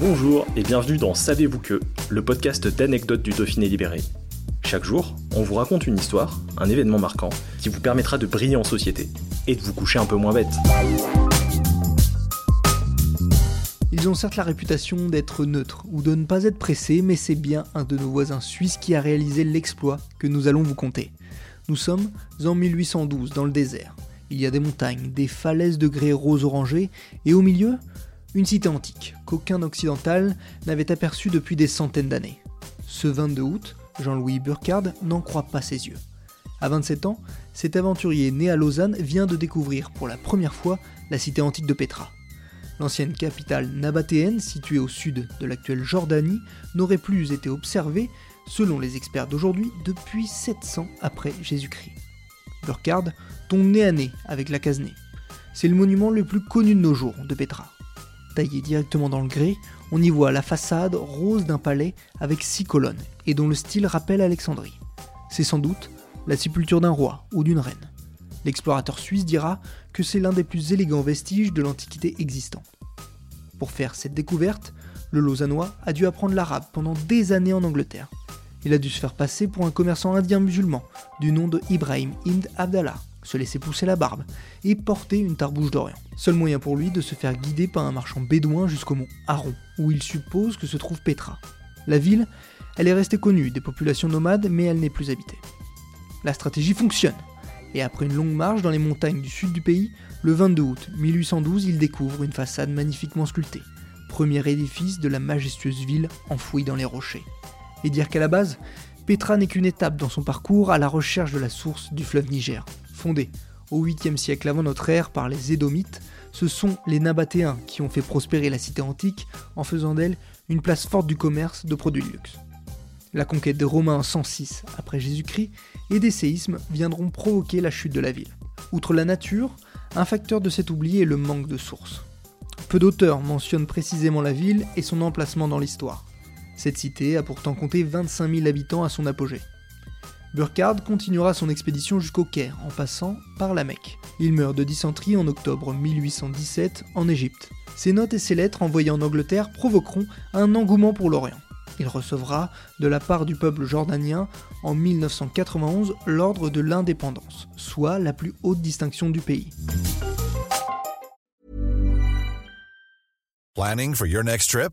Bonjour et bienvenue dans Savez-vous que, le podcast d'anecdotes du Dauphiné libéré. Chaque jour, on vous raconte une histoire, un événement marquant, qui vous permettra de briller en société et de vous coucher un peu moins bête. Ils ont certes la réputation d'être neutres ou de ne pas être pressés, mais c'est bien un de nos voisins suisses qui a réalisé l'exploit que nous allons vous conter. Nous sommes en 1812 dans le désert. Il y a des montagnes, des falaises de grès rose orangé, et au milieu, une cité antique qu'aucun occidental n'avait aperçue depuis des centaines d'années. Ce 22 août, Jean-Louis Burkhard n'en croit pas ses yeux. À 27 ans, cet aventurier né à Lausanne vient de découvrir pour la première fois la cité antique de Petra. L'ancienne capitale nabatéenne, située au sud de l'actuelle Jordanie, n'aurait plus été observée, selon les experts d'aujourd'hui, depuis 700 après Jésus-Christ. Burkhard tombe nez à nez avec la Casnée. C'est le monument le plus connu de nos jours de Petra directement dans le grès, on y voit la façade rose d'un palais avec six colonnes et dont le style rappelle Alexandrie. C'est sans doute la sépulture d'un roi ou d'une reine. L'explorateur suisse dira que c'est l'un des plus élégants vestiges de l'Antiquité existant. Pour faire cette découverte, le Lausannois a dû apprendre l'arabe pendant des années en Angleterre. Il a dû se faire passer pour un commerçant indien musulman du nom de Ibrahim Ibn Abdallah, se laisser pousser la barbe et porter une tarbouche d'Orient. Seul moyen pour lui de se faire guider par un marchand bédouin jusqu'au mont Aron, où il suppose que se trouve Petra. La ville, elle est restée connue des populations nomades, mais elle n'est plus habitée. La stratégie fonctionne, et après une longue marche dans les montagnes du sud du pays, le 22 août 1812, il découvre une façade magnifiquement sculptée, premier édifice de la majestueuse ville enfouie dans les rochers. Et dire qu'à la base, Petra n'est qu'une étape dans son parcours à la recherche de la source du fleuve Niger. Fondée au 8e siècle avant notre ère par les Édomites, ce sont les Nabatéens qui ont fait prospérer la cité antique en faisant d'elle une place forte du commerce de produits de luxe. La conquête des Romains en 106 après Jésus-Christ et des séismes viendront provoquer la chute de la ville. Outre la nature, un facteur de cet oubli est le manque de sources. Peu d'auteurs mentionnent précisément la ville et son emplacement dans l'histoire. Cette cité a pourtant compté 25 000 habitants à son apogée. Burkhard continuera son expédition jusqu'au Caire en passant par la Mecque. Il meurt de dysenterie en octobre 1817 en Égypte. Ses notes et ses lettres envoyées en Angleterre provoqueront un engouement pour l'Orient. Il recevra de la part du peuple jordanien en 1991 l'ordre de l'indépendance, soit la plus haute distinction du pays. Planning for your next trip?